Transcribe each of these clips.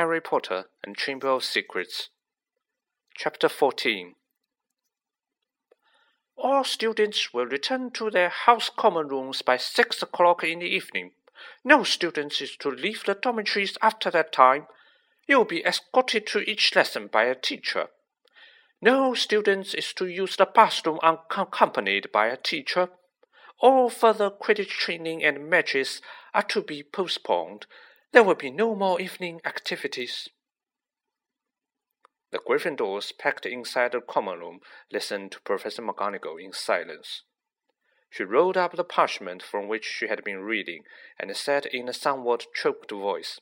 Harry Potter and Chamber of Secrets. Chapter 14 All students will return to their house common rooms by six o'clock in the evening. No student is to leave the dormitories after that time. You will be escorted to each lesson by a teacher. No student is to use the bathroom unaccompanied by a teacher. All further Quidditch training and matches are to be postponed there will be no more evening activities. The Gryffindors, packed inside the common room, listened to Professor McGonagall in silence. She rolled up the parchment from which she had been reading and said in a somewhat choked voice,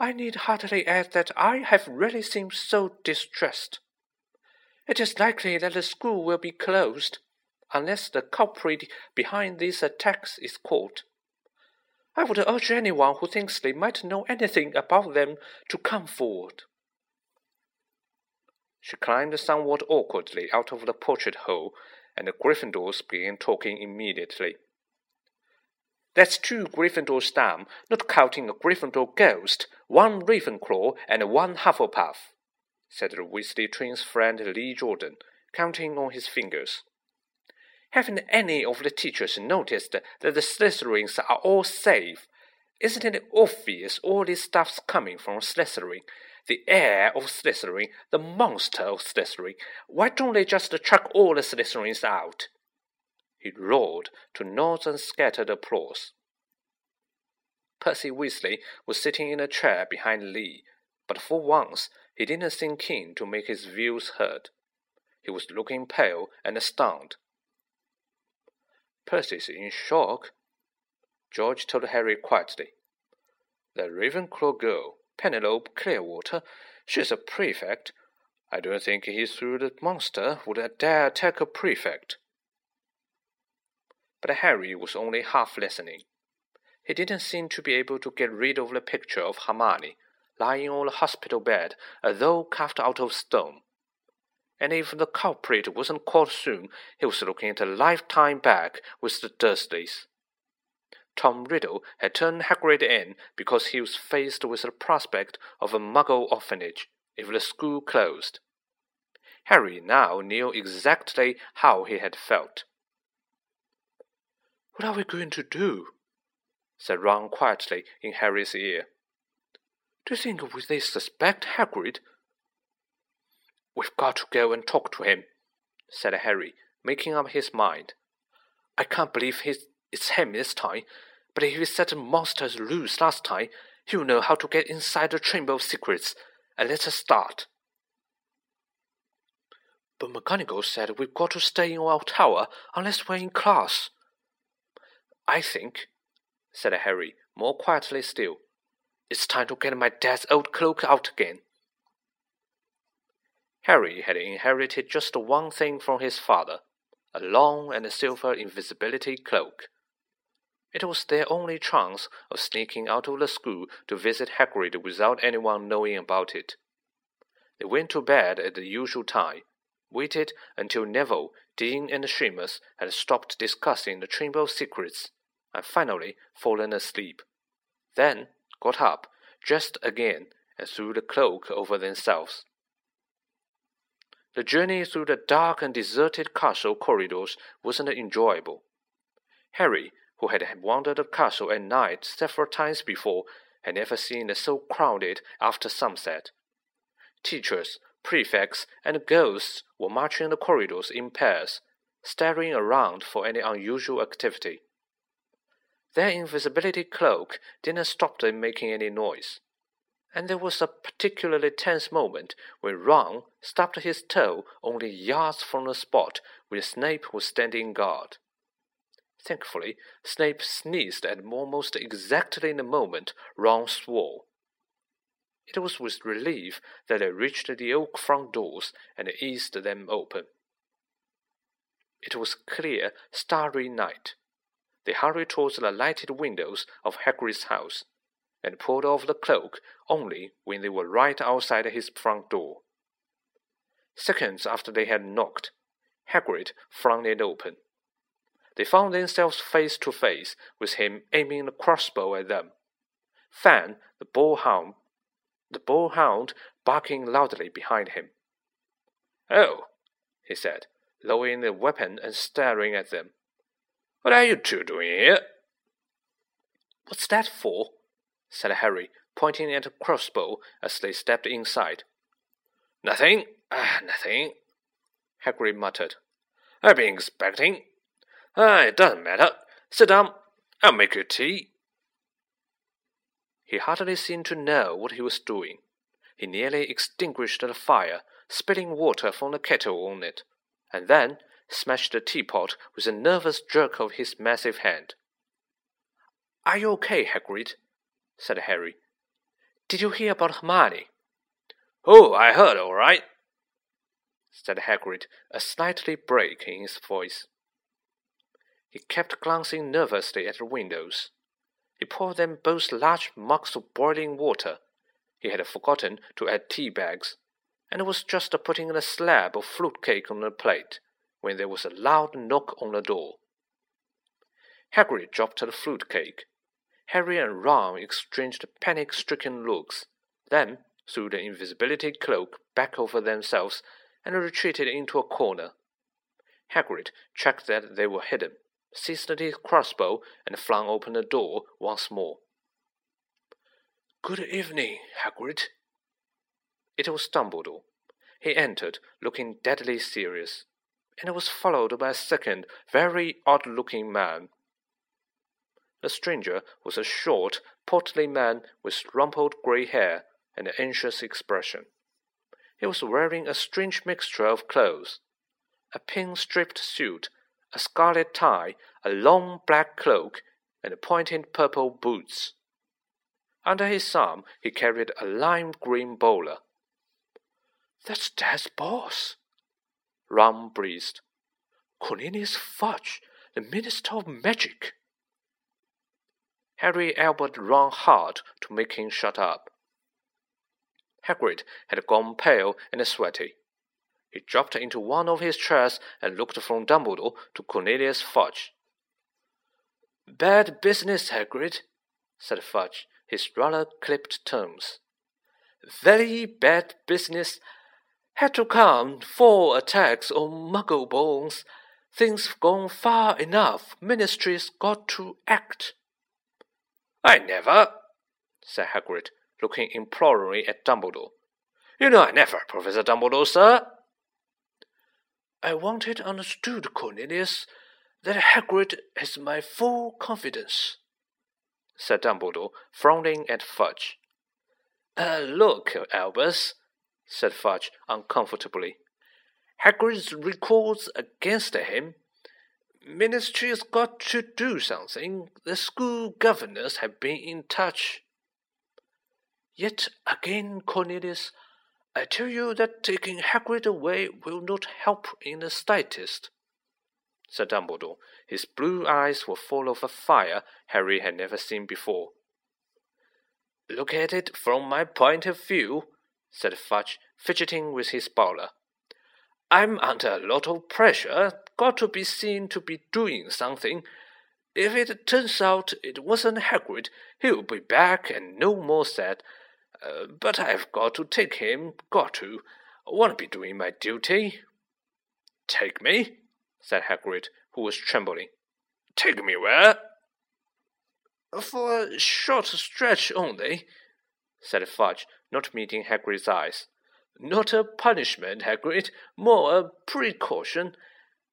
I need hardly add that I have really seemed so distressed. It is likely that the school will be closed, unless the culprit behind these attacks is caught. I would urge anyone who thinks they might know anything about them to come forward. She climbed somewhat awkwardly out of the portrait hole, and the Gryffindors began talking immediately. That's two Gryffindors down, not counting a Gryffindor ghost, one Ravenclaw, and one Hufflepuff, said the Weasley twins' friend Lee Jordan, counting on his fingers. Haven't any of the teachers noticed that the Slytherins are all safe? Isn't it obvious all this stuff's coming from Slytherin? The heir of Slytherin, the monster of Slytherin. Why don't they just chuck all the Slytherins out? He roared to nods and scattered applause. Percy Weasley was sitting in a chair behind Lee, but for once he didn't seem keen to make his views heard. He was looking pale and stunned. Percy's in shock. George told Harry quietly. The Ravenclaw girl, Penelope Clearwater, she's a prefect. I don't think he through the monster would dare attack a prefect. But Harry was only half listening. He didn't seem to be able to get rid of the picture of Hermione lying on the hospital bed as though carved out of stone and if the culprit wasn't caught soon, he was looking at a lifetime back with the Dursleys. Tom Riddle had turned Hagrid in because he was faced with the prospect of a Muggle orphanage if the school closed. Harry now knew exactly how he had felt. What are we going to do? said Ron quietly in Harry's ear. Do you think they suspect Hagrid We've got to go and talk to him, said Harry, making up his mind. I can't believe he's, it's him this time, but if he set the monsters loose last time, he'll know how to get inside the Chamber of Secrets, and let us start. But McGonagall said we've got to stay in our tower unless we're in class. I think, said Harry, more quietly still, it's time to get my dad's old cloak out again. Harry had inherited just one thing from his father a long and silver invisibility cloak. It was their only chance of sneaking out of the school to visit Hagrid without anyone knowing about it. They went to bed at the usual time, waited until Neville, Dean, and Seamus had stopped discussing the of Secrets, and finally fallen asleep. Then got up, dressed again, and threw the cloak over themselves. The journey through the dark and deserted castle corridors wasn't enjoyable. Harry, who had wandered the castle at night several times before, had never seen it so crowded after sunset. Teachers, prefects, and ghosts were marching the corridors in pairs, staring around for any unusual activity. Their invisibility cloak didn't stop them making any noise and there was a particularly tense moment when Ron stubbed his toe only yards from the spot where Snape was standing guard. Thankfully, Snape sneezed at almost exactly in the moment Ron swore. It was with relief that they reached the oak front doors and eased them open. It was clear, starry night. They hurried towards the lighted windows of Hagrid's house and pulled off the cloak only when they were right outside his front door. Seconds after they had knocked, Hagrid flung it open. They found themselves face to face with him aiming a crossbow at them. Fang, the boarhound, the bullhound barking loudly behind him. Oh, he said, lowering the weapon and staring at them. What are you two doing here? What's that for? Said Harry, pointing at a crossbow as they stepped inside. Nothing, ah, nothing, Hagrid muttered. I've been expecting. Ah, it doesn't matter. Sit down. I'll make you tea. He hardly seemed to know what he was doing. He nearly extinguished the fire, spilling water from the kettle on it, and then smashed the teapot with a nervous jerk of his massive hand. Are you okay, Hagrid? Said Harry. Did you hear about Hermione? Oh, I heard all right, said Hagrid, a slightly break in his voice. He kept glancing nervously at the windows. He poured them both large mugs of boiling water. He had forgotten to add tea bags, and was just putting a slab of fruit cake on the plate when there was a loud knock on the door. Hagrid dropped the fruit cake. Harry and Ron exchanged panic-stricken looks, then threw the invisibility cloak back over themselves and retreated into a corner. Hagrid checked that they were hidden, seized his crossbow, and flung open the door once more. Good evening, Hagrid. It was Dumbledore. He entered, looking deadly serious, and was followed by a second, very odd-looking man. The stranger was a short, portly man with rumpled grey hair and an anxious expression. He was wearing a strange mixture of clothes a pink striped suit, a scarlet tie, a long black cloak, and pointed purple boots. Under his arm he carried a lime green bowler. That's Dad's boss, Ron breathed. Cornelius Fudge, the Minister of Magic. Harry elbowed Ron hard to make him shut up. Hagrid had gone pale and sweaty. He dropped into one of his chairs and looked from Dumbledore to Cornelius Fudge. Bad business, Hagrid, said Fudge, his rather clipped tones. Very bad business. Had to come four attacks on Muggle bones. Things have gone far enough. Ministry's got to act. I never, said Hagrid, looking imploringly at Dumbledore. You know I never, Professor Dumbledore, sir. I want it understood, Cornelius, that Hagrid has my full confidence, said Dumbledore, frowning at Fudge. Uh, look, Albus, said Fudge uncomfortably. Hagrid's records against him. Ministry's got to do something. The school governors have been in touch. Yet again, Cornelius, I tell you that taking Hagrid away will not help in the slightest, said Dumbledore. His blue eyes were full of a fire Harry had never seen before. Look at it from my point of view, said Fudge, fidgeting with his bowler. I'm under a lot of pressure, got to be seen to be doing something. If it turns out it wasn't Hagrid, he'll be back and no more said. Uh, but I've got to take him, got to. Want to be doing my duty. Take me? said Hagrid, who was trembling. Take me where? For a short stretch only, said Fudge, not meeting Hagrid's eyes. Not a punishment, Hagrid, more a precaution.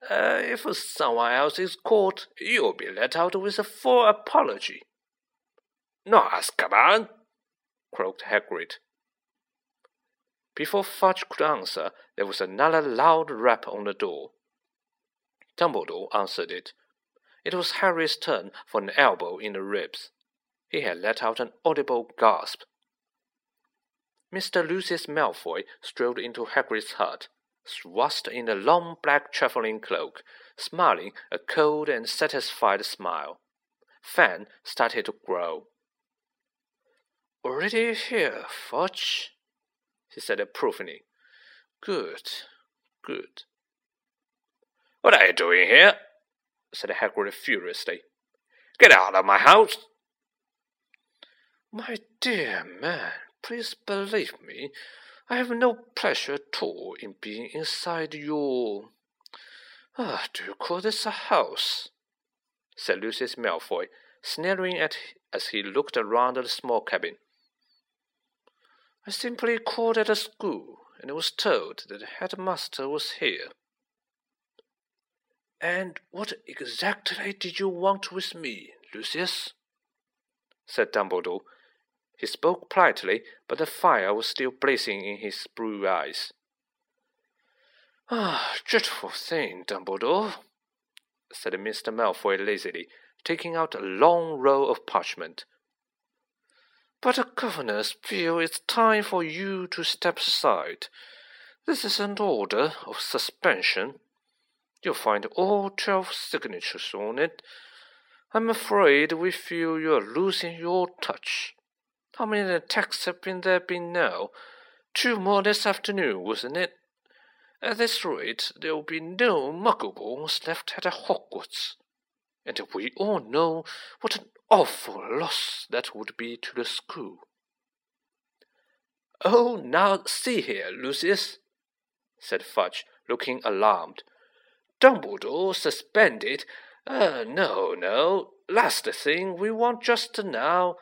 Uh, if someone else is caught, you'll be let out with a full apology. No, Azkaban, croaked Hagrid. Before Fudge could answer, there was another loud rap on the door. Dumbledore answered it. It was Harry's turn for an elbow in the ribs. He had let out an audible gasp. Mr. Lucius Malfoy strolled into Hagrid's hut, swathed in a long black travelling cloak, smiling a cold and satisfied smile. Fang started to grow. Already here, Fudge, he said approvingly. Good, good. What are you doing here? said Hagrid furiously. Get out of my house! My dear man, please believe me, I have no pleasure at all in being inside your. Ah, do you call this a house? said Lucius Malfoy, sneering at as he looked around the small cabin. I simply called at a school and was told that the headmaster was here. And what exactly did you want with me, Lucius? said Dumbledore. He spoke politely, but the fire was still blazing in his blue eyes. Ah, dreadful thing, Dumbledore, said Mr. Malfoy lazily, taking out a long roll of parchment. But the governors feel it's time for you to step aside. This is an order of suspension. You'll find all twelve signatures on it. I'm afraid we feel you're losing your touch. How many attacks have been there been now? Two more this afternoon, wasn't it? At this rate, there will be no muggleborns left at Hogwarts. And we all know what an awful loss that would be to the school. Oh, now see here, Lucius, said Fudge, looking alarmed. Dumbledore suspended. Uh, no, no. Last thing we want just now.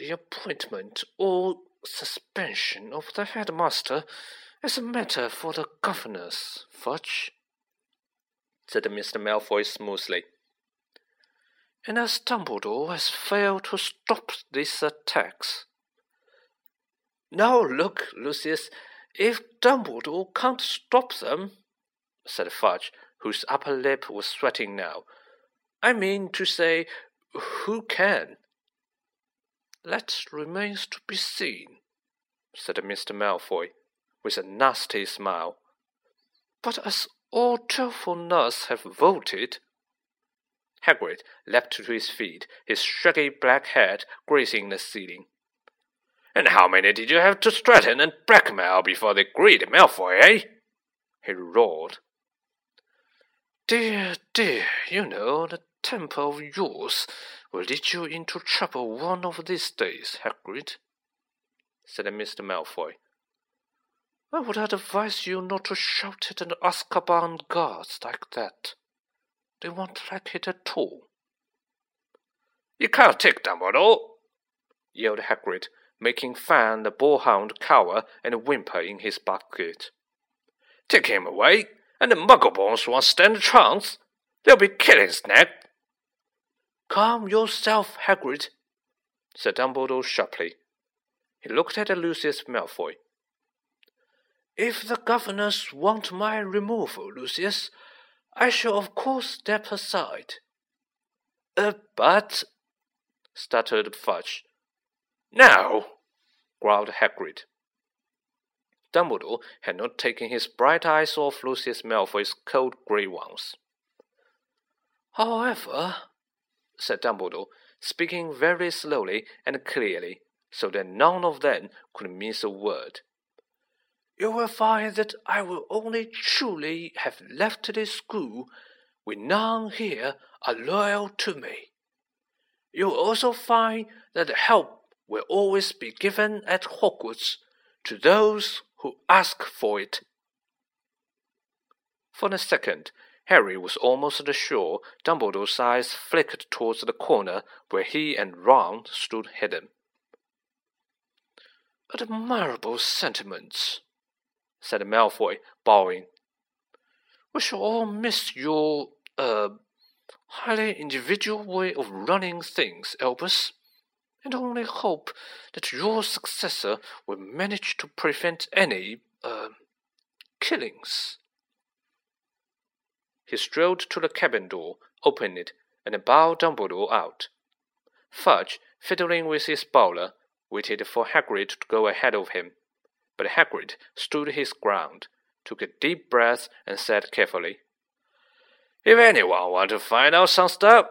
The appointment or suspension of the headmaster is a matter for the governors, Fudge, said Mr. Malfoy smoothly. And as Dumbledore has failed to stop these attacks. Now look, Lucius, if Dumbledore can't stop them, said Fudge, whose upper lip was sweating now. I mean to say, who can? That remains to be seen, said Mr. Malfoy, with a nasty smile. But as all twelve have voted. Hagrid leapt to his feet, his shaggy black head grazing the ceiling. And how many did you have to threaten and blackmail before they agreed, Malfoy, eh? he roared. Dear, dear, you know, the temper of yours will lead you into trouble one of these days, Hagrid, said Mr. Malfoy. I would advise you not to shout at an Azkaban guards like that. They won't like it at all. You can't take them Dumbledore, yelled Hagrid, making Fang the boarhound cower and whimper in his bucket. Take him away, and the Muggleborns won't stand a chance. They'll be killing Snape. Calm yourself, Hagrid, said Dumbledore sharply. He looked at Lucius Malfoy. If the governors want my removal, Lucius, I shall of course step aside. Uh, but, stuttered Fudge. Now, growled Hagrid. Dumbledore had not taken his bright eyes off Lucius Malfoy's cold grey ones. However, said Dumbledore, speaking very slowly and clearly, so that none of them could miss a word, you will find that I will only truly have left this school when none here are loyal to me. You will also find that help will always be given at Hogwarts to those who ask for it. For a second, Harry was almost sure Dumbledore's eyes flickered towards the corner where he and Ron stood hidden. Admirable sentiments, said Malfoy, bowing. We shall all miss your, uh, highly individual way of running things, Albus and only hope that your successor will manage to prevent any, uh, killings. He strode to the cabin door, opened it, and bowed Dumbledore out. Fudge, fiddling with his bowler, waited for Hagrid to go ahead of him, but Hagrid stood his ground, took a deep breath, and said carefully, If anyone want to find out some stuff,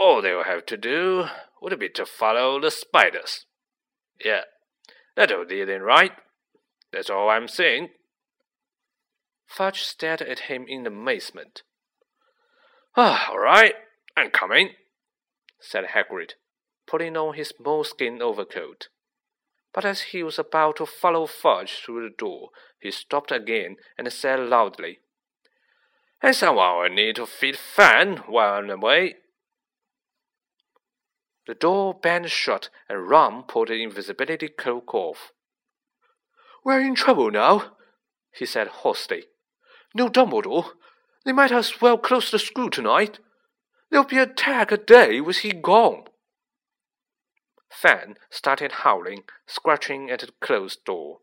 all they'll have to do would be to follow the spiders. Yeah, that'll do them right. That's all I'm saying. Fudge stared at him in amazement. Ah, all right, I'm coming, said Hagrid, putting on his moleskin overcoat. but as he was about to follow Fudge through the door, he stopped again and said loudly, Hey, someone will need to feed Fang while I'm away. The door banged shut, and Ron pulled the invisibility cloak off. We're in trouble now, he said hoarsely. No Dumbledore. They might as well close the school tonight. There'll be a tag a day with he gone. Fang started howling, scratching at the closed door.